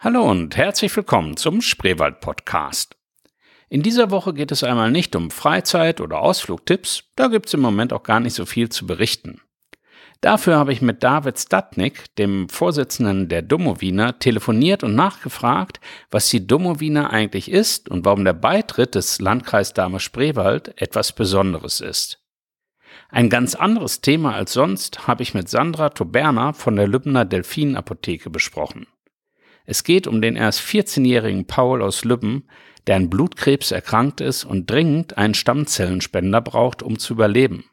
Hallo und herzlich willkommen zum Spreewald Podcast. In dieser Woche geht es einmal nicht um Freizeit oder Ausflugtipps, da gibt es im Moment auch gar nicht so viel zu berichten. Dafür habe ich mit David Statnik, dem Vorsitzenden der Domowiner, telefoniert und nachgefragt, was die Domowiner eigentlich ist und warum der Beitritt des Landkreis Dahme-Spreewald etwas Besonderes ist. Ein ganz anderes Thema als sonst habe ich mit Sandra Toberner von der Lübner Delfinapotheke besprochen. Es geht um den erst 14-jährigen Paul aus Lübben, der an Blutkrebs erkrankt ist und dringend einen Stammzellenspender braucht, um zu überleben.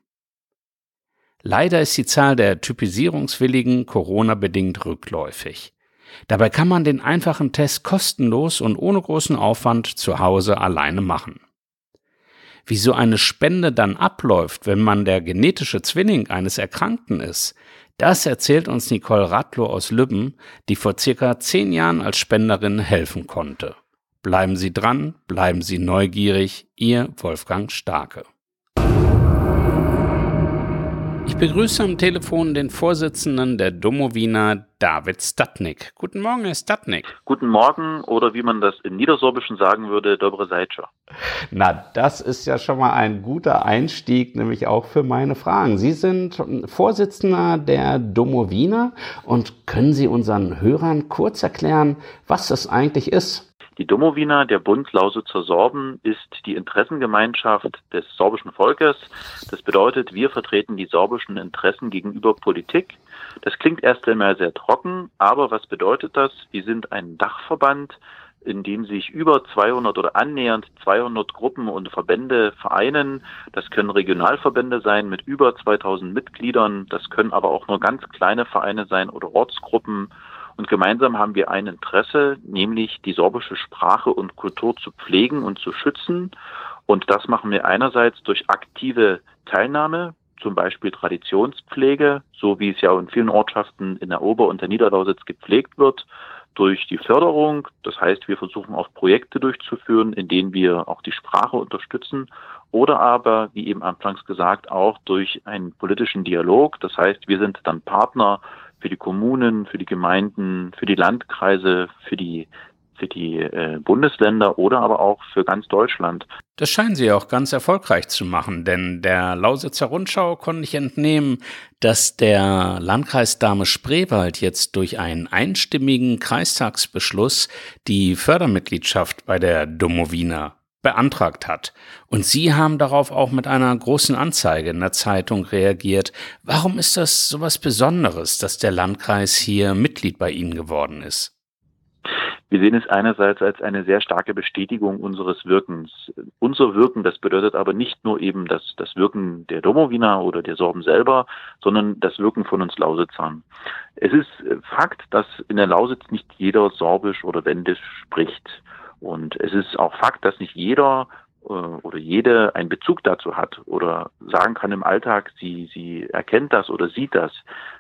Leider ist die Zahl der Typisierungswilligen Corona-bedingt rückläufig. Dabei kann man den einfachen Test kostenlos und ohne großen Aufwand zu Hause alleine machen. Wie so eine Spende dann abläuft, wenn man der genetische Zwilling eines Erkrankten ist, das erzählt uns Nicole Radlow aus Lübben, die vor circa zehn Jahren als Spenderin helfen konnte. Bleiben Sie dran, bleiben Sie neugierig, Ihr Wolfgang Starke. Ich begrüße am Telefon den Vorsitzenden der Domowina, David Statnik. Guten Morgen, Herr Statnik. Guten Morgen oder wie man das im Niedersorbischen sagen würde, dobre Seitscher. Na, das ist ja schon mal ein guter Einstieg, nämlich auch für meine Fragen. Sie sind Vorsitzender der Domowina und können Sie unseren Hörern kurz erklären, was das eigentlich ist? Die Domowina, der Bund Lausitzer Sorben, ist die Interessengemeinschaft des sorbischen Volkes. Das bedeutet, wir vertreten die sorbischen Interessen gegenüber Politik. Das klingt erst einmal sehr trocken, aber was bedeutet das? Wir sind ein Dachverband, in dem sich über 200 oder annähernd 200 Gruppen und Verbände vereinen. Das können Regionalverbände sein mit über 2000 Mitgliedern. Das können aber auch nur ganz kleine Vereine sein oder Ortsgruppen. Und gemeinsam haben wir ein Interesse, nämlich die sorbische Sprache und Kultur zu pflegen und zu schützen. Und das machen wir einerseits durch aktive Teilnahme, zum Beispiel Traditionspflege, so wie es ja in vielen Ortschaften in der Ober- und der Niederlausitz gepflegt wird, durch die Förderung. Das heißt, wir versuchen auch Projekte durchzuführen, in denen wir auch die Sprache unterstützen oder aber, wie eben anfangs gesagt, auch durch einen politischen Dialog. Das heißt, wir sind dann Partner für die Kommunen, für die Gemeinden, für die Landkreise, für die für die äh, Bundesländer oder aber auch für ganz Deutschland. Das scheinen Sie auch ganz erfolgreich zu machen, denn der Lausitzer Rundschau konnte ich entnehmen, dass der Landkreis Dahme-Spreewald jetzt durch einen einstimmigen Kreistagsbeschluss die Fördermitgliedschaft bei der Domowina beantragt hat. Und Sie haben darauf auch mit einer großen Anzeige in der Zeitung reagiert. Warum ist das so was Besonderes, dass der Landkreis hier Mitglied bei Ihnen geworden ist? Wir sehen es einerseits als eine sehr starke Bestätigung unseres Wirkens. Unser Wirken, das bedeutet aber nicht nur eben das, das Wirken der Domowina oder der Sorben selber, sondern das Wirken von uns Lausitzern. Es ist Fakt, dass in der Lausitz nicht jeder Sorbisch oder Wendisch spricht. Und es ist auch Fakt, dass nicht jeder äh, oder jede einen Bezug dazu hat oder sagen kann im Alltag, sie, sie erkennt das oder sieht das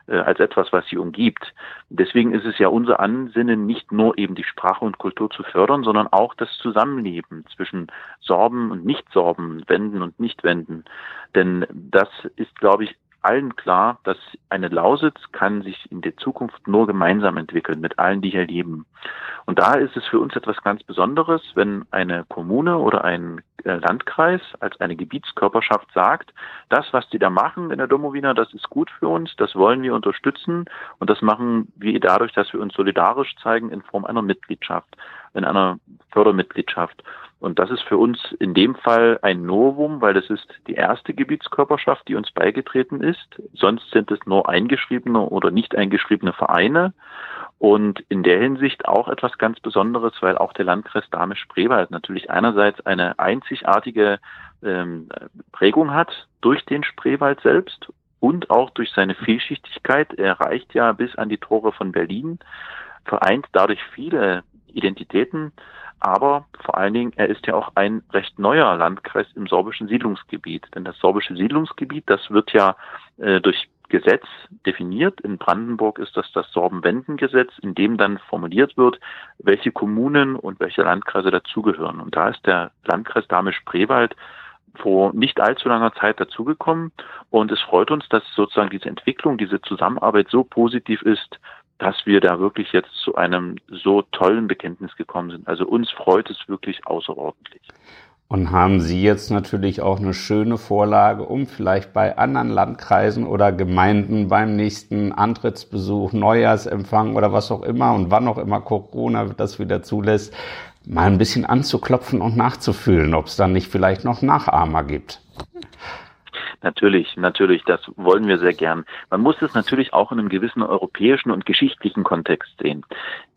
äh, als etwas, was sie umgibt. Deswegen ist es ja unser Ansinnen, nicht nur eben die Sprache und Kultur zu fördern, sondern auch das Zusammenleben zwischen Sorben und Nicht-Sorben, Wenden und Nicht-Wenden. Denn das ist, glaube ich, allen klar, dass eine Lausitz kann sich in der Zukunft nur gemeinsam entwickeln mit allen, die hier leben. Und da ist es für uns etwas ganz Besonderes, wenn eine Kommune oder ein äh, Landkreis als eine Gebietskörperschaft sagt, das, was die da machen in der Domowina, das ist gut für uns, das wollen wir unterstützen und das machen wir dadurch, dass wir uns solidarisch zeigen in Form einer Mitgliedschaft, in einer Fördermitgliedschaft. Und das ist für uns in dem Fall ein Novum, weil das ist die erste Gebietskörperschaft, die uns beigetreten ist. Sonst sind es nur eingeschriebene oder nicht eingeschriebene Vereine. Und in der Hinsicht auch etwas ganz Besonderes, weil auch der Landkreis Dahme-Spreewald natürlich einerseits eine einzigartige ähm, Prägung hat durch den Spreewald selbst und auch durch seine Vielschichtigkeit. Er reicht ja bis an die Tore von Berlin, vereint dadurch viele Identitäten, aber vor allen Dingen, er ist ja auch ein recht neuer Landkreis im sorbischen Siedlungsgebiet. Denn das sorbische Siedlungsgebiet, das wird ja äh, durch Gesetz definiert. In Brandenburg ist das das Sorbenwendengesetz, in dem dann formuliert wird, welche Kommunen und welche Landkreise dazugehören. Und da ist der Landkreis Dahme-Spreewald vor nicht allzu langer Zeit dazugekommen. Und es freut uns, dass sozusagen diese Entwicklung, diese Zusammenarbeit so positiv ist dass wir da wirklich jetzt zu einem so tollen Bekenntnis gekommen sind. Also uns freut es wirklich außerordentlich. Und haben Sie jetzt natürlich auch eine schöne Vorlage, um vielleicht bei anderen Landkreisen oder Gemeinden beim nächsten Antrittsbesuch, Neujahrsempfang oder was auch immer und wann auch immer Corona das wieder zulässt, mal ein bisschen anzuklopfen und nachzufühlen, ob es dann nicht vielleicht noch Nachahmer gibt. Natürlich, natürlich, das wollen wir sehr gern. Man muss es natürlich auch in einem gewissen europäischen und geschichtlichen Kontext sehen.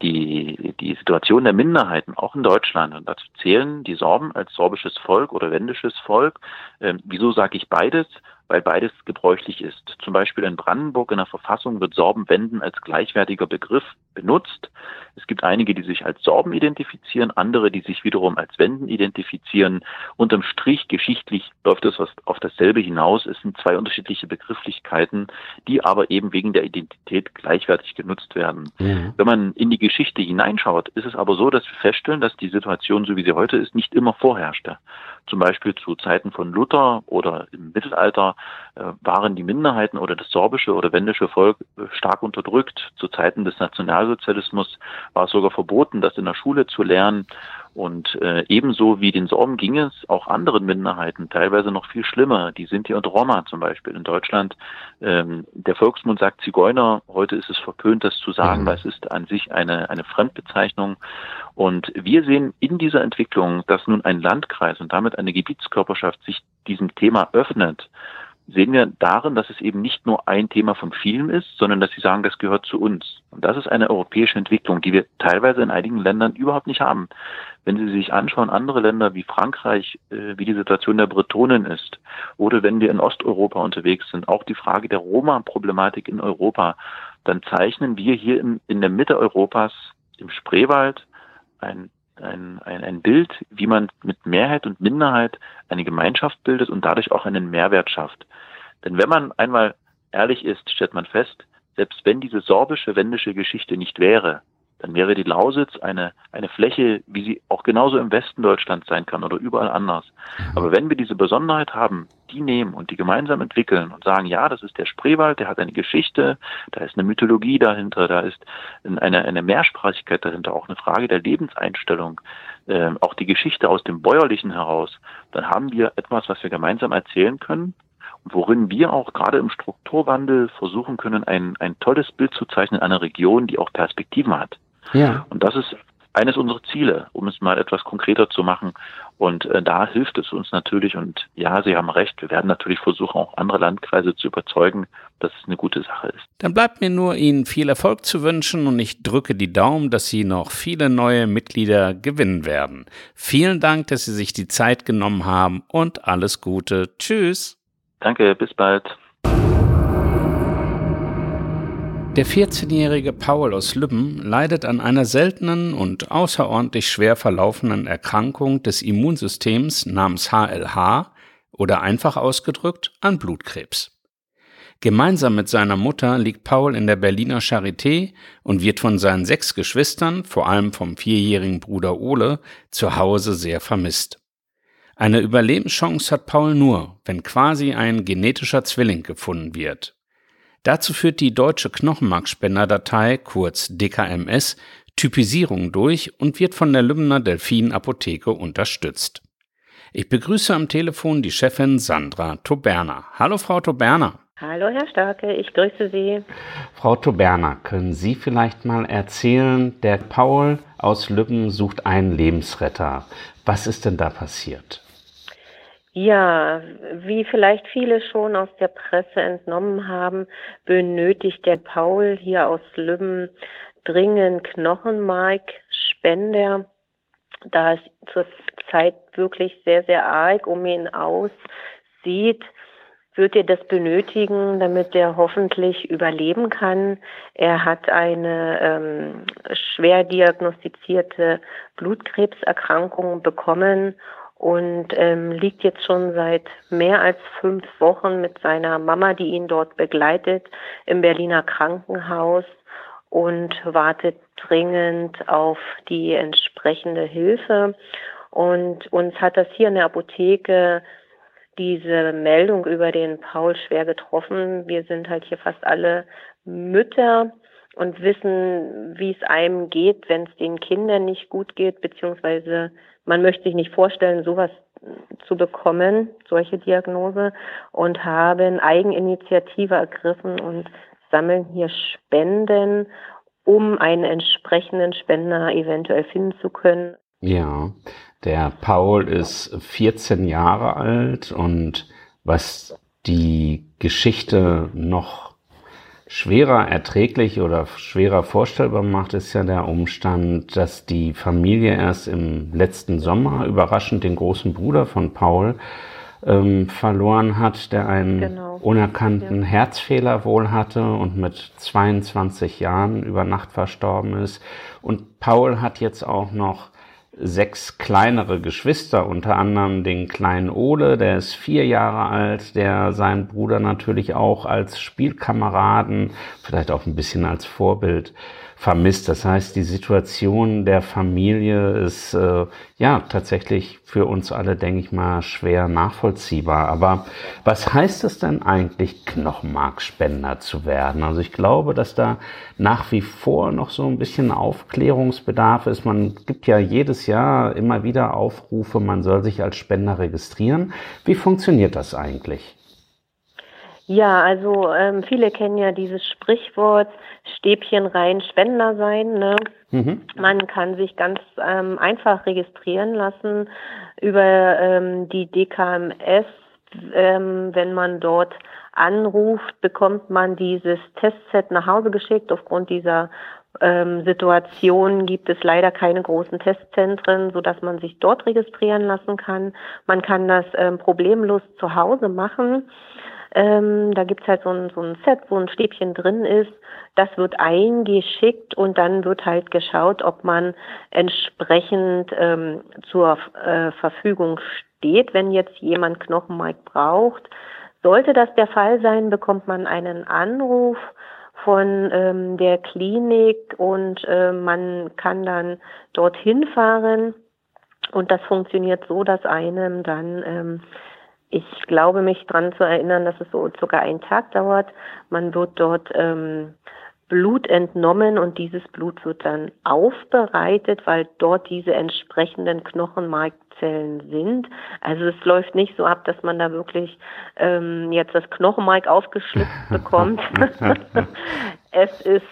Die, die Situation der Minderheiten, auch in Deutschland, und dazu zählen die Sorben als sorbisches Volk oder wendisches Volk. Ähm, wieso sage ich beides? weil beides gebräuchlich ist. Zum Beispiel in Brandenburg in der Verfassung wird Sorbenwenden als gleichwertiger Begriff benutzt. Es gibt einige, die sich als Sorben identifizieren, andere, die sich wiederum als Wenden identifizieren. Unterm Strich geschichtlich läuft es auf dasselbe hinaus. Es sind zwei unterschiedliche Begrifflichkeiten, die aber eben wegen der Identität gleichwertig genutzt werden. Mhm. Wenn man in die Geschichte hineinschaut, ist es aber so, dass wir feststellen, dass die Situation, so wie sie heute ist, nicht immer vorherrschte. Zum Beispiel zu Zeiten von Luther oder im Mittelalter äh, waren die Minderheiten oder das sorbische oder wendische Volk stark unterdrückt. Zu Zeiten des Nationalsozialismus war es sogar verboten, das in der Schule zu lernen. Und äh, ebenso wie den Sorben ging es auch anderen Minderheiten, teilweise noch viel schlimmer. Die Sinti und Roma zum Beispiel in Deutschland. Ähm, der Volksmund sagt Zigeuner. Heute ist es verpönt, das zu sagen, mhm. weil es ist an sich eine, eine Fremdbezeichnung. Und wir sehen in dieser Entwicklung, dass nun ein Landkreis und damit eine Gebietskörperschaft sich diesem Thema öffnet sehen wir darin, dass es eben nicht nur ein Thema von vielen ist, sondern dass sie sagen, das gehört zu uns. Und das ist eine europäische Entwicklung, die wir teilweise in einigen Ländern überhaupt nicht haben. Wenn Sie sich anschauen, andere Länder wie Frankreich, äh, wie die Situation der Bretonen ist, oder wenn wir in Osteuropa unterwegs sind, auch die Frage der Roma-Problematik in Europa, dann zeichnen wir hier in, in der Mitte Europas, im Spreewald, ein ein, ein, ein Bild, wie man mit Mehrheit und Minderheit eine Gemeinschaft bildet und dadurch auch einen Mehrwert schafft. Denn wenn man einmal ehrlich ist, stellt man fest, selbst wenn diese sorbische, wendische Geschichte nicht wäre, dann wäre die Lausitz eine, eine Fläche, wie sie auch genauso im Westen Deutschlands sein kann oder überall anders. Mhm. Aber wenn wir diese Besonderheit haben, die nehmen und die gemeinsam entwickeln und sagen, ja, das ist der Spreewald, der hat eine Geschichte, da ist eine Mythologie dahinter, da ist eine, eine Mehrsprachigkeit dahinter, auch eine Frage der Lebenseinstellung, äh, auch die Geschichte aus dem Bäuerlichen heraus, dann haben wir etwas, was wir gemeinsam erzählen können worin wir auch gerade im Strukturwandel versuchen können, ein, ein tolles Bild zu zeichnen einer Region, die auch Perspektiven hat. Ja. Und das ist eines unserer Ziele, um es mal etwas konkreter zu machen. Und äh, da hilft es uns natürlich. Und ja, Sie haben recht, wir werden natürlich versuchen, auch andere Landkreise zu überzeugen, dass es eine gute Sache ist. Dann bleibt mir nur Ihnen viel Erfolg zu wünschen und ich drücke die Daumen, dass Sie noch viele neue Mitglieder gewinnen werden. Vielen Dank, dass Sie sich die Zeit genommen haben und alles Gute. Tschüss. Danke, bis bald. Der 14-jährige Paul aus Lübben leidet an einer seltenen und außerordentlich schwer verlaufenden Erkrankung des Immunsystems namens HLH oder einfach ausgedrückt an Blutkrebs. Gemeinsam mit seiner Mutter liegt Paul in der Berliner Charité und wird von seinen sechs Geschwistern, vor allem vom vierjährigen Bruder Ole, zu Hause sehr vermisst. Eine Überlebenschance hat Paul nur, wenn quasi ein genetischer Zwilling gefunden wird. Dazu führt die deutsche Knochenmarkspenderdatei, kurz DKMS, Typisierung durch und wird von der Lübner Delfin Apotheke unterstützt. Ich begrüße am Telefon die Chefin Sandra Toberner. Hallo Frau Toberner. Hallo Herr Starke, ich grüße Sie. Frau Toberner, können Sie vielleicht mal erzählen, der Paul aus Lübben sucht einen Lebensretter. Was ist denn da passiert? Ja, wie vielleicht viele schon aus der Presse entnommen haben, benötigt der Paul hier aus Lübben dringend Knochenmarkspender, da es zurzeit wirklich sehr, sehr arg um ihn aussieht wird er das benötigen, damit er hoffentlich überleben kann. Er hat eine ähm, schwer diagnostizierte Blutkrebserkrankung bekommen und ähm, liegt jetzt schon seit mehr als fünf Wochen mit seiner Mama, die ihn dort begleitet, im Berliner Krankenhaus und wartet dringend auf die entsprechende Hilfe. Und uns hat das hier in der Apotheke diese Meldung über den Paul schwer getroffen. Wir sind halt hier fast alle Mütter und wissen, wie es einem geht, wenn es den Kindern nicht gut geht, beziehungsweise man möchte sich nicht vorstellen, sowas zu bekommen, solche Diagnose, und haben Eigeninitiative ergriffen und sammeln hier Spenden, um einen entsprechenden Spender eventuell finden zu können. Ja, der Paul ist 14 Jahre alt und was die Geschichte noch schwerer erträglich oder schwerer vorstellbar macht, ist ja der Umstand, dass die Familie erst im letzten Sommer überraschend den großen Bruder von Paul ähm, verloren hat, der einen genau. unerkannten ja. Herzfehler wohl hatte und mit 22 Jahren über Nacht verstorben ist. Und Paul hat jetzt auch noch sechs kleinere Geschwister, unter anderem den kleinen Ole, der ist vier Jahre alt, der seinen Bruder natürlich auch als Spielkameraden, vielleicht auch ein bisschen als Vorbild vermisst. Das heißt, die Situation der Familie ist äh, ja tatsächlich für uns alle, denke ich mal, schwer nachvollziehbar. Aber was heißt es denn eigentlich, Knochenmarkspender zu werden? Also ich glaube, dass da nach wie vor noch so ein bisschen Aufklärungsbedarf ist. Man gibt ja jedes Jahr immer wieder Aufrufe, man soll sich als Spender registrieren. Wie funktioniert das eigentlich? Ja, also ähm, viele kennen ja dieses Sprichwort Stäbchen rein Spender sein. Ne? Mhm. Man kann sich ganz ähm, einfach registrieren lassen über ähm, die DKMS. Ähm, wenn man dort anruft, bekommt man dieses Testset nach Hause geschickt. Aufgrund dieser ähm, Situation gibt es leider keine großen Testzentren, so dass man sich dort registrieren lassen kann. Man kann das ähm, problemlos zu Hause machen. Ähm, da gibt's halt so ein, so ein Set, wo ein Stäbchen drin ist. Das wird eingeschickt und dann wird halt geschaut, ob man entsprechend ähm, zur äh, Verfügung steht, wenn jetzt jemand Knochenmark braucht. Sollte das der Fall sein, bekommt man einen Anruf von ähm, der Klinik und äh, man kann dann dorthin fahren. Und das funktioniert so, dass einem dann ähm, ich glaube mich dran zu erinnern, dass es so circa einen Tag dauert. Man wird dort ähm, Blut entnommen und dieses Blut wird dann aufbereitet, weil dort diese entsprechenden Knochenmarkzellen sind. Also es läuft nicht so ab, dass man da wirklich ähm, jetzt das Knochenmark aufgeschlitzt bekommt. es ist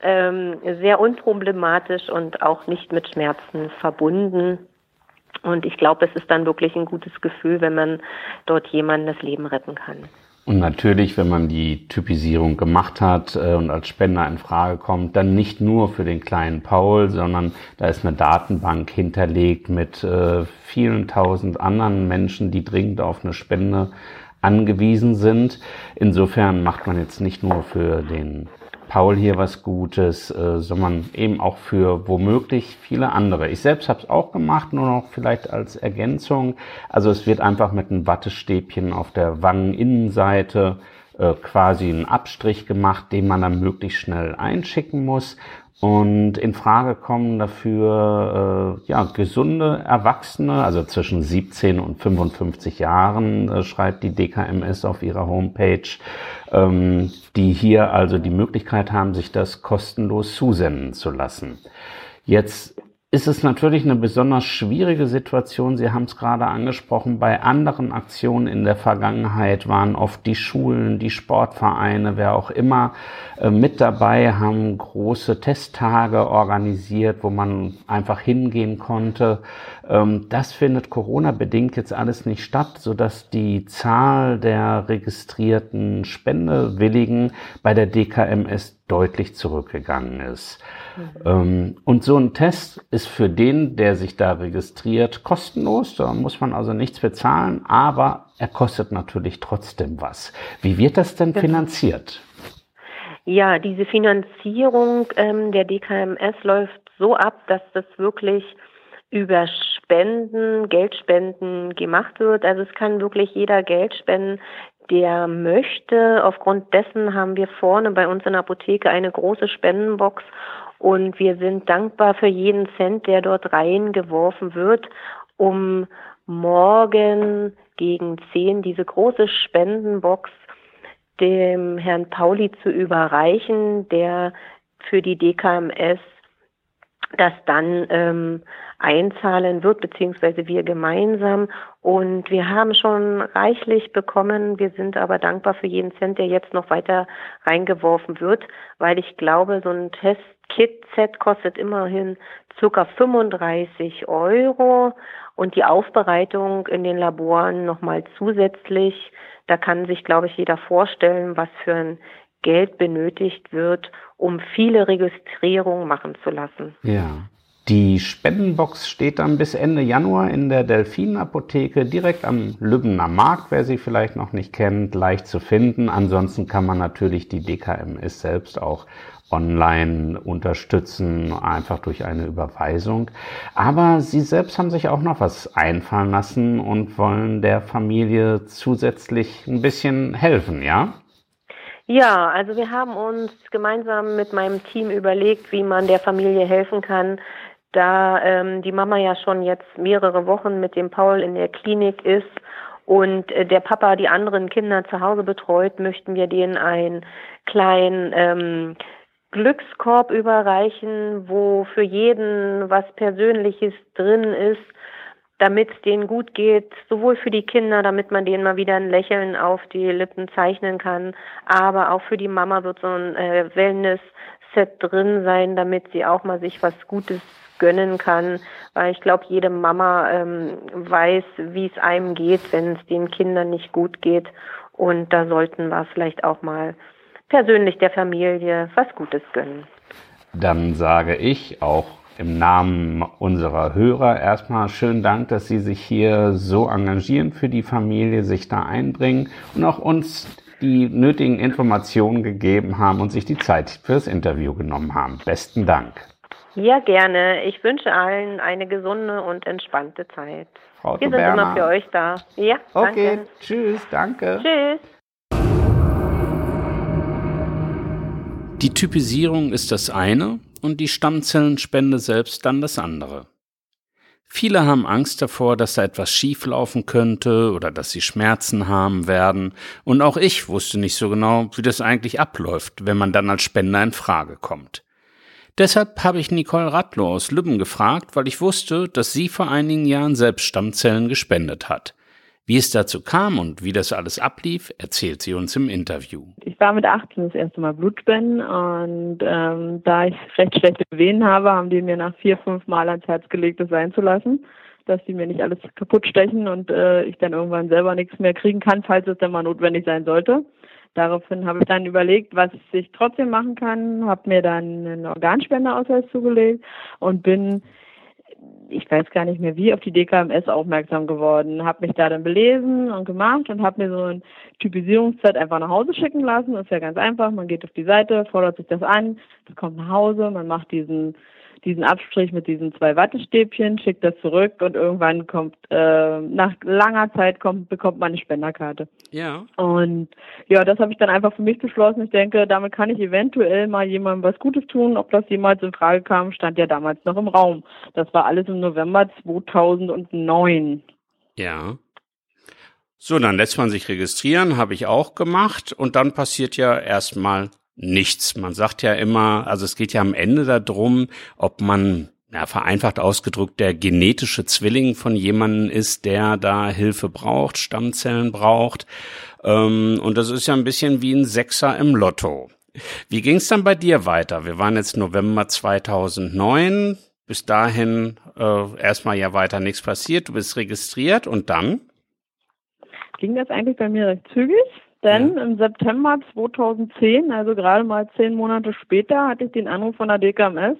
ähm, sehr unproblematisch und auch nicht mit Schmerzen verbunden. Und ich glaube, es ist dann wirklich ein gutes Gefühl, wenn man dort jemanden das Leben retten kann. Und natürlich, wenn man die Typisierung gemacht hat äh, und als Spender in Frage kommt, dann nicht nur für den kleinen Paul, sondern da ist eine Datenbank hinterlegt mit äh, vielen tausend anderen Menschen, die dringend auf eine Spende angewiesen sind. Insofern macht man jetzt nicht nur für den Paul hier was Gutes, äh, sondern eben auch für womöglich viele andere. Ich selbst habe es auch gemacht, nur noch vielleicht als Ergänzung. Also es wird einfach mit einem Wattestäbchen auf der Wangeninnenseite äh, quasi einen Abstrich gemacht, den man dann möglichst schnell einschicken muss. Und in Frage kommen dafür äh, ja, gesunde Erwachsene, also zwischen 17 und 55 Jahren, äh, schreibt die DKMS auf ihrer Homepage, ähm, die hier also die Möglichkeit haben, sich das kostenlos zusenden zu lassen. Jetzt ist es natürlich eine besonders schwierige Situation. Sie haben es gerade angesprochen. Bei anderen Aktionen in der Vergangenheit waren oft die Schulen, die Sportvereine, wer auch immer äh, mit dabei, haben große Testtage organisiert, wo man einfach hingehen konnte. Ähm, das findet Corona-bedingt jetzt alles nicht statt, sodass die Zahl der registrierten Spendewilligen bei der DKMS deutlich zurückgegangen ist. Mhm. und so ein Test ist für den, der sich da registriert, kostenlos. Da muss man also nichts bezahlen, aber er kostet natürlich trotzdem was. Wie wird das denn finanziert? Ja, diese Finanzierung ähm, der DKMS läuft so ab, dass das wirklich über Spenden, Geldspenden gemacht wird. Also es kann wirklich jeder Geld spenden, der möchte. Aufgrund dessen haben wir vorne bei uns in der Apotheke eine große Spendenbox und wir sind dankbar für jeden Cent, der dort reingeworfen wird, um morgen gegen zehn diese große Spendenbox dem Herrn Pauli zu überreichen, der für die DKMS das dann ähm, einzahlen wird, beziehungsweise wir gemeinsam. Und wir haben schon reichlich bekommen. Wir sind aber dankbar für jeden Cent, der jetzt noch weiter reingeworfen wird, weil ich glaube, so ein Test-Kit-Set kostet immerhin circa 35 Euro und die Aufbereitung in den Laboren nochmal zusätzlich. Da kann sich, glaube ich, jeder vorstellen, was für ein Geld benötigt wird, um viele Registrierungen machen zu lassen. Ja. Die Spendenbox steht dann bis Ende Januar in der Delfinapotheke direkt am Lübbener Markt, wer sie vielleicht noch nicht kennt, leicht zu finden. Ansonsten kann man natürlich die DKMS selbst auch online unterstützen, einfach durch eine Überweisung. Aber Sie selbst haben sich auch noch was einfallen lassen und wollen der Familie zusätzlich ein bisschen helfen, ja? Ja, also wir haben uns gemeinsam mit meinem Team überlegt, wie man der Familie helfen kann, da ähm, die Mama ja schon jetzt mehrere Wochen mit dem Paul in der Klinik ist und äh, der Papa die anderen Kinder zu Hause betreut, möchten wir denen einen kleinen ähm, Glückskorb überreichen, wo für jeden was Persönliches drin ist, damit es denen gut geht, sowohl für die Kinder, damit man denen mal wieder ein Lächeln auf die Lippen zeichnen kann, aber auch für die Mama wird so ein äh, Wellness-Set drin sein, damit sie auch mal sich was Gutes gönnen kann, weil ich glaube, jede Mama ähm, weiß, wie es einem geht, wenn es den Kindern nicht gut geht und da sollten wir vielleicht auch mal persönlich der Familie was Gutes gönnen. Dann sage ich auch im Namen unserer Hörer erstmal schönen Dank, dass Sie sich hier so engagieren für die Familie, sich da einbringen und auch uns die nötigen Informationen gegeben haben und sich die Zeit fürs Interview genommen haben. Besten Dank. Ja, gerne. Ich wünsche allen eine gesunde und entspannte Zeit. Frau Wir sind immer für euch da. Ja, okay. Danke. Tschüss, danke. Tschüss. Die Typisierung ist das eine und die Stammzellenspende selbst dann das andere. Viele haben Angst davor, dass da etwas schieflaufen könnte oder dass sie Schmerzen haben werden. Und auch ich wusste nicht so genau, wie das eigentlich abläuft, wenn man dann als Spender in Frage kommt. Deshalb habe ich Nicole Radlow aus Lübben gefragt, weil ich wusste, dass sie vor einigen Jahren selbst Stammzellen gespendet hat. Wie es dazu kam und wie das alles ablief, erzählt sie uns im Interview. Ich war mit 18 das erste Mal Blutspenden und ähm, da ich recht schlechte Venen habe, haben die mir nach vier, fünf Mal ans Herz gelegt, das sein zu lassen, dass die mir nicht alles kaputt stechen und äh, ich dann irgendwann selber nichts mehr kriegen kann, falls es dann mal notwendig sein sollte. Daraufhin habe ich dann überlegt, was ich trotzdem machen kann, habe mir dann einen Organspendeausweis zugelegt und bin ich weiß gar nicht mehr wie, auf die DKMS aufmerksam geworden. Habe mich da dann belesen und gemacht und habe mir so ein Typisierungszeit einfach nach Hause schicken lassen. Das ist ja ganz einfach. Man geht auf die Seite, fordert sich das an, das kommt nach Hause, man macht diesen diesen Abstrich mit diesen zwei Wattestäbchen, schickt das zurück und irgendwann kommt, äh, nach langer Zeit kommt, bekommt man eine Spenderkarte. Ja. Und ja, das habe ich dann einfach für mich beschlossen. Ich denke, damit kann ich eventuell mal jemandem was Gutes tun. Ob das jemals in Frage kam, stand ja damals noch im Raum. Das war alles im November 2009. Ja. So, dann lässt man sich registrieren, habe ich auch gemacht und dann passiert ja erstmal nichts. Man sagt ja immer, also es geht ja am Ende darum, ob man ja, vereinfacht ausgedrückt der genetische Zwilling von jemandem ist, der da Hilfe braucht, Stammzellen braucht. Ähm, und das ist ja ein bisschen wie ein Sechser im Lotto. Wie ging es dann bei dir weiter? Wir waren jetzt November 2009. Bis dahin äh, erstmal ja weiter nichts passiert. Du bist registriert und dann? Ging das eigentlich bei mir recht zügig? Denn ja. im September 2010, also gerade mal zehn Monate später, hatte ich den Anruf von der DKMS,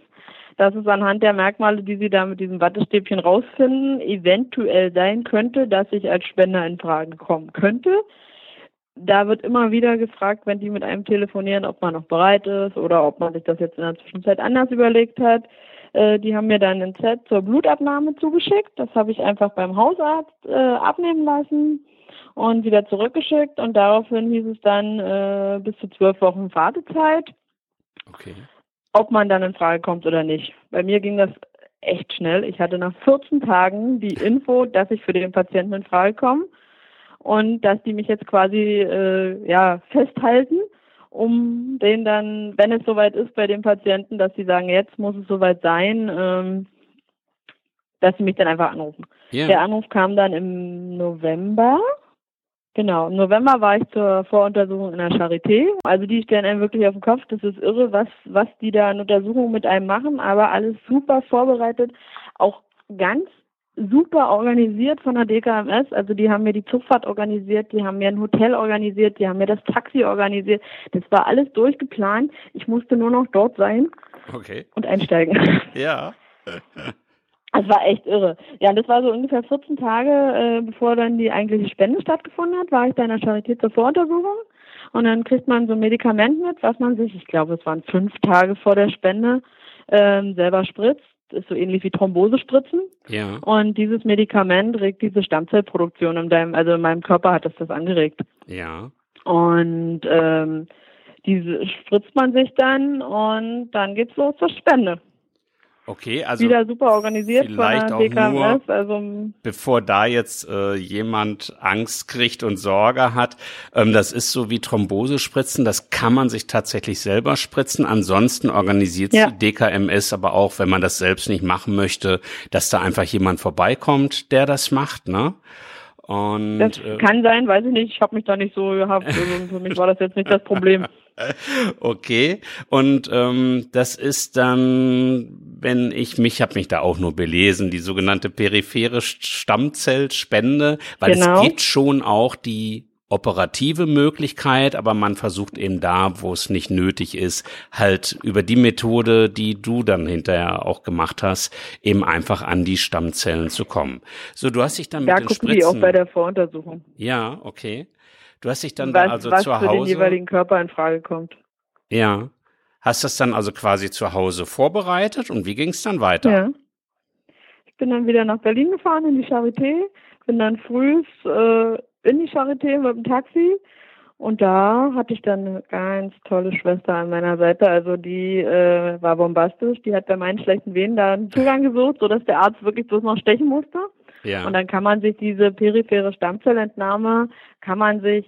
dass es anhand der Merkmale, die sie da mit diesem Wattestäbchen rausfinden, eventuell sein könnte, dass ich als Spender in Frage kommen könnte. Da wird immer wieder gefragt, wenn die mit einem telefonieren, ob man noch bereit ist oder ob man sich das jetzt in der Zwischenzeit anders überlegt hat. Äh, die haben mir dann ein Set zur Blutabnahme zugeschickt. Das habe ich einfach beim Hausarzt äh, abnehmen lassen und wieder zurückgeschickt und daraufhin hieß es dann äh, bis zu zwölf Wochen Wartezeit. Okay. Ob man dann in Frage kommt oder nicht. Bei mir ging das echt schnell. Ich hatte nach 14 Tagen die Info, dass ich für den Patienten in Frage komme und dass die mich jetzt quasi äh, ja festhalten um den dann, wenn es soweit ist bei den Patienten, dass sie sagen, jetzt muss es soweit sein, ähm, dass sie mich dann einfach anrufen. Ja. Der Anruf kam dann im November. Genau, im November war ich zur Voruntersuchung in der Charité. Also die stellen einem wirklich auf den Kopf. Das ist irre, was, was die da an Untersuchungen mit einem machen, aber alles super vorbereitet. Auch ganz super organisiert von der DKMS. Also die haben mir die Zugfahrt organisiert, die haben mir ein Hotel organisiert, die haben mir das Taxi organisiert. Das war alles durchgeplant. Ich musste nur noch dort sein Okay. und einsteigen. Ja. Das war echt irre. Ja, das war so ungefähr 14 Tage, äh, bevor dann die eigentliche Spende stattgefunden hat, war ich in der Charité zur Voruntersuchung. Und dann kriegt man so ein Medikament mit, was man sich, ich glaube, es waren fünf Tage vor der Spende, ähm, selber spritzt. Das ist so ähnlich wie Thrombosespritzen. Ja. Und dieses Medikament regt diese Stammzellproduktion in deinem, also in meinem Körper hat das das angeregt. Ja. Und ähm, diese spritzt man sich dann und dann geht's los zur Spende. Okay, also Wieder super organisiert von vielleicht der auch DKMS. nur- Also bevor da jetzt äh, jemand Angst kriegt und Sorge hat, ähm, das ist so wie Thrombosespritzen, das kann man sich tatsächlich selber spritzen. Ansonsten organisiert Ja. die DKMS aber auch, wenn man das selbst nicht machen möchte, dass da einfach jemand vorbeikommt, der das macht, ne? Und das äh, kann sein, weiß ich nicht. Ich habe mich da nicht so gehabt. Also für mich war das jetzt nicht das Problem. Okay, und ähm, das ist dann, wenn ich mich, habe mich da auch nur belesen, die sogenannte periphere Stammzellspende, weil Genau. es gibt schon auch die operative Möglichkeit, aber man versucht eben da, wo es nicht nötig ist, halt über die Methode, die du dann hinterher auch gemacht hast, eben einfach an die Stammzellen zu kommen. So, du hast dich dann mit Da den gucken die auch Spritzen, bei der Voruntersuchung, ja, okay. Du hast dich dann was, also was zu für den Hause jeweiligen Körper in Frage kommt. ja. Hast das dann also quasi zu Hause vorbereitet und wie ging es dann weiter? Ja. Ich bin dann wieder nach Berlin gefahren in die Charité, bin dann früh äh, in die Charité mit dem Taxi und da hatte ich dann eine ganz tolle Schwester an meiner Seite. Also die äh, war bombastisch, die hat bei meinen schlechten Venen da einen Zugang gesucht, sodass der Arzt wirklich bloß noch stechen musste. Ja. Und dann kann man sich diese periphere Stammzellentnahme, kann man sich,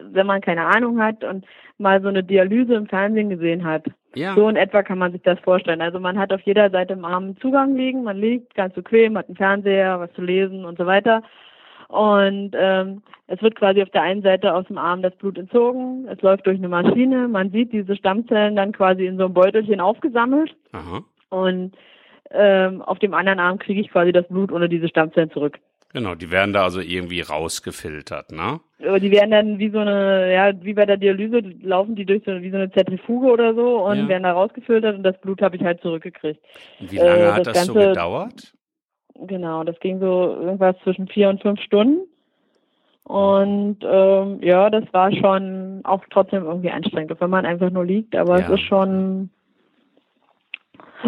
wenn man keine Ahnung hat und mal so eine Dialyse im Fernsehen gesehen hat, ja. so in etwa kann man sich das vorstellen. Also man hat auf jeder Seite im Arm Zugang liegen, man liegt ganz bequem, hat einen Fernseher, was zu lesen und so weiter. Und ähm, es wird quasi auf der einen Seite aus dem Arm das Blut entzogen, es läuft durch eine Maschine, man sieht diese Stammzellen dann quasi in so einem Beutelchen aufgesammelt Aha. und ähm, auf dem anderen Arm kriege ich quasi das Blut ohne diese Stammzellen zurück. Genau, die werden da also irgendwie rausgefiltert, ne? Die werden dann wie so eine, ja, wie bei der Dialyse, laufen die durch so wie so eine Zentrifuge oder so und Ja. werden da rausgefiltert und das Blut habe ich halt zurückgekriegt. Und wie lange Äh, hat das das so Ganze- gedauert? Genau, das ging so irgendwas zwischen vier und fünf Stunden. Und ähm, ja, das war schon auch trotzdem irgendwie anstrengend, wenn man einfach nur liegt, aber Ja. es ist schon.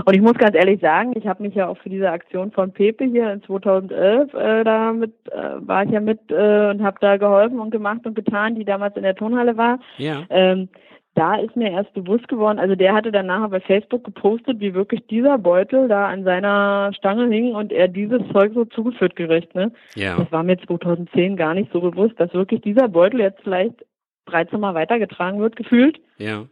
Und ich muss ganz ehrlich sagen, ich habe mich ja auch für diese Aktion von Pepe hier in 2011 äh, da mit, äh, war ich ja mit äh, und habe da geholfen und gemacht und getan, die damals in der Turnhalle war. Ja. Ähm, da ist mir erst bewusst geworden, also der hatte dann nachher bei Facebook gepostet, wie wirklich dieser Beutel da an seiner Stange hing und er dieses Zeug so zugeführt gekriegt, ne? Ja. Das war mir 2010 gar nicht so bewusst, dass wirklich dieser Beutel jetzt vielleicht 13 Mal weitergetragen wird, gefühlt. Ja.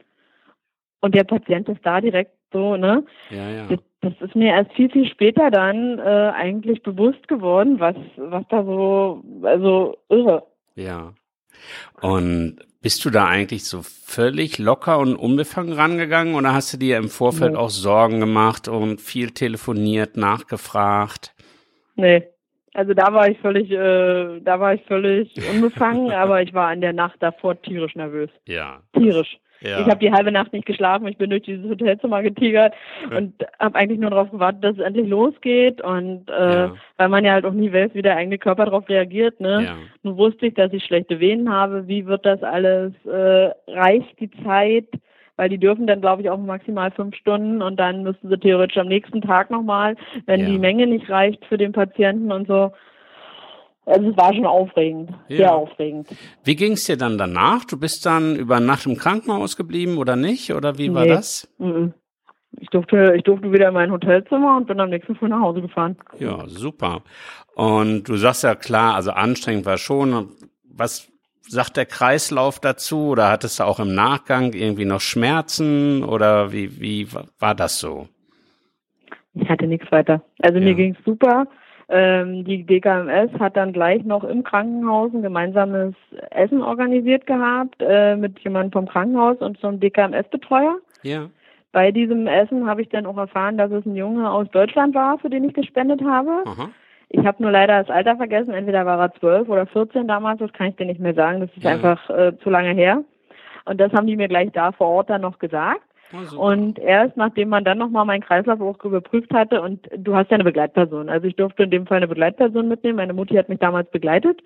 Und der Patient ist da direkt so, ne? Ja, ja. Das, das ist mir erst viel, viel später dann äh, eigentlich bewusst geworden, was, was da so, also irre. Ja. Und bist du da eigentlich so völlig locker und unbefangen rangegangen oder hast du dir im Vorfeld Nee. auch Sorgen gemacht und viel telefoniert, nachgefragt? Nee. Also da war ich völlig, äh, da war ich völlig unbefangen, aber ich war in der Nacht davor tierisch nervös. Ja. Tierisch. Ja. Ich habe die halbe Nacht nicht geschlafen. Ich bin durch dieses Hotelzimmer getigert und habe eigentlich nur darauf gewartet, dass es endlich losgeht. Und äh, Ja. weil man ja halt auch nie weiß, wie der eigene Körper darauf reagiert. Ne? Ja. Nun wusste ich, dass ich schlechte Venen habe. Wie wird das alles? Äh, reicht die Zeit? Weil die dürfen dann, glaube ich, auch maximal fünf Stunden und dann müssten sie theoretisch am nächsten Tag nochmal, wenn Ja. die Menge nicht reicht für den Patienten und so. Also es war schon aufregend, Ja. sehr aufregend. Wie ging es dir dann danach? Du bist dann über Nacht im Krankenhaus geblieben oder nicht? Oder wie war Nee. das? Mhm. Ich durfte, ich durfte wieder in mein Hotelzimmer und bin am nächsten Früh nach Hause gefahren. Ja, super. Und du sagst ja klar, also anstrengend war schon. Was sagt der Kreislauf dazu oder hattest du auch im Nachgang irgendwie noch Schmerzen oder wie, wie war das so? Ich hatte nichts weiter. Also ja. mir ging's super. Ähm, die DKMS hat dann gleich noch im Krankenhaus ein gemeinsames Essen organisiert gehabt äh, mit jemandem vom Krankenhaus und so einem DKMS-Betreuer. Ja. Bei diesem Essen habe ich dann auch erfahren, dass es ein Junge aus Deutschland war, für den ich gespendet habe. Aha. Ich habe nur leider das Alter vergessen. Entweder war er zwölf oder vierzehn damals. Das kann ich dir nicht mehr sagen. Das ist ja. einfach äh, zu lange her. Und das haben die mir gleich da vor Ort dann noch gesagt. Oh, und erst nachdem man dann nochmal meinen Kreislauf auch überprüft hatte und du hast ja eine Begleitperson. Also ich durfte in dem Fall eine Begleitperson mitnehmen. Meine Mutti hat mich damals begleitet.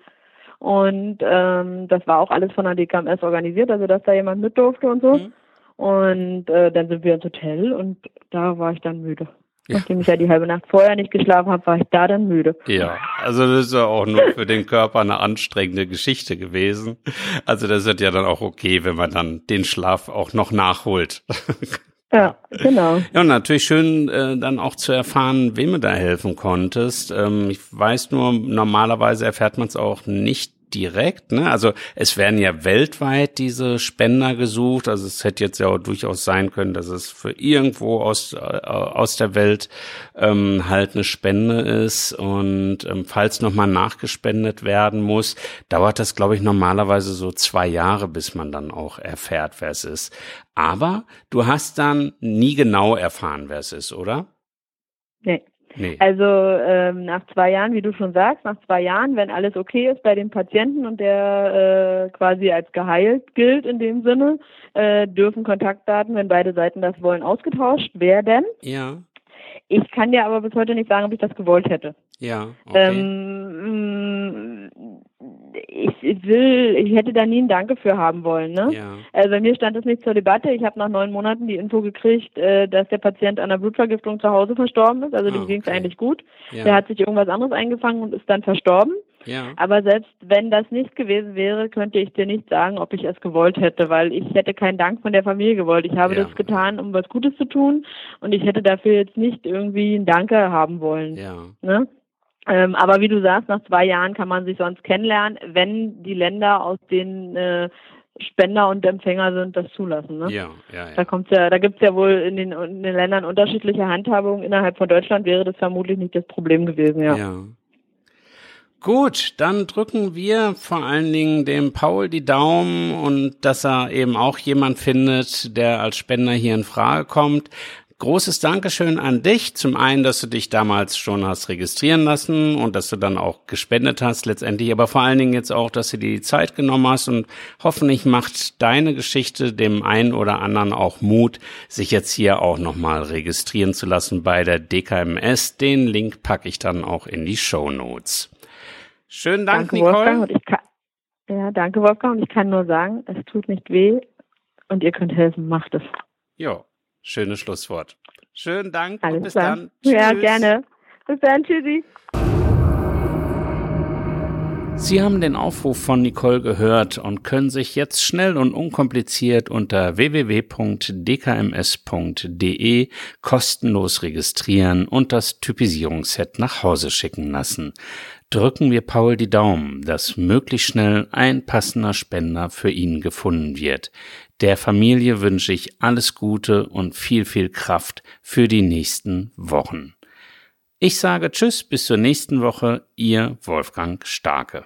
Und ähm, das war auch alles von der DKMS organisiert, also dass da jemand mit durfte und so. Mhm. Und äh, dann sind wir ins Hotel und da war ich dann müde. Ja. Nachdem ich ja die halbe Nacht vorher nicht geschlafen habe, war ich da dann müde. Ja, also das ist ja auch nur für den Körper eine anstrengende Geschichte gewesen. Also das ist ja dann auch okay, wenn man dann den Schlaf auch noch nachholt. Ja, genau. Ja, und natürlich schön äh, dann auch zu erfahren, wem du da helfen konntest. Ähm, ich weiß nur, normalerweise erfährt man es auch nicht direkt. Ne? Also es werden ja weltweit diese Spender gesucht. Also es hätte jetzt ja auch durchaus sein können, dass es für irgendwo aus, äh, aus der Welt ähm, halt eine Spende ist. Und ähm, falls nochmal nachgespendet werden muss, dauert das, glaube ich, normalerweise so zwei Jahre, bis man dann auch erfährt, wer es ist. Aber du hast dann nie genau erfahren, wer es ist, oder? Nee. Nee. Also ähm, nach zwei Jahren, wie du schon sagst, nach zwei Jahren, wenn alles okay ist bei dem Patienten und der äh, quasi als geheilt gilt in dem Sinne, äh, dürfen Kontaktdaten, wenn beide Seiten das wollen, ausgetauscht werden. Ja. Ich kann dir aber bis heute nicht sagen, ob ich das gewollt hätte. Ja. Okay. Ähm, ich will, ich hätte da nie ein Danke für haben wollen. Ne? Ja. Also bei mir stand es nicht zur Debatte. Ich habe nach neun Monaten die Info gekriegt, äh, dass der Patient an einer Blutvergiftung zu Hause verstorben ist. Also oh, dem ging es okay. eigentlich gut. Ja. Der hat sich irgendwas anderes eingefangen und ist dann verstorben. Ja. Aber selbst wenn das nicht gewesen wäre, könnte ich dir nicht sagen, ob ich es gewollt hätte, weil ich hätte keinen Dank von der Familie gewollt. Ich habe ja. das getan, um was Gutes zu tun und ich hätte dafür jetzt nicht irgendwie ein Danke haben wollen. Ja. Ne? Ähm, aber wie du sagst, nach zwei Jahren kann man sich sonst kennenlernen, wenn die Länder, aus denen äh, Spender und Empfänger sind, das zulassen. Ne? Ja, ja, ja. Da kommt's ja, da gibt's ja wohl in den, in den Ländern unterschiedliche Handhabungen. Innerhalb von Deutschland wäre das vermutlich nicht das Problem gewesen, ja. ja. Gut, dann drücken wir vor allen Dingen dem Paul die Daumen und dass er eben auch jemand findet, der als Spender hier in Frage kommt. Großes Dankeschön an dich. Zum einen, dass du dich damals schon hast registrieren lassen und dass du dann auch gespendet hast letztendlich, aber vor allen Dingen jetzt auch, dass du dir die Zeit genommen hast und hoffentlich macht deine Geschichte dem einen oder anderen auch Mut, sich jetzt hier auch nochmal registrieren zu lassen bei der DKMS. Den Link packe ich dann auch in die Show Notes. Schönen Dank, danke, Nicole. Wolfgang, kann, ja, danke, Wolfgang. Und ich kann nur sagen, es tut nicht weh und ihr könnt helfen. Macht es. Ja, schönes Schlusswort. Schönen Dank Alles und bis klar. dann. Tschüss. Ja, gerne. Bis dann. Tschüssi. Sie haben den Aufruf von Nicole gehört und können sich jetzt schnell und unkompliziert unter www.dkms.de kostenlos registrieren und das Typisierungsset nach Hause schicken lassen. Drücken wir Paul die Daumen, dass möglichst schnell ein passender Spender für ihn gefunden wird. Der Familie wünsche ich alles Gute und viel, viel Kraft für die nächsten Wochen. Ich sage Tschüss, bis zur nächsten Woche, Ihr Wolfgang Starke.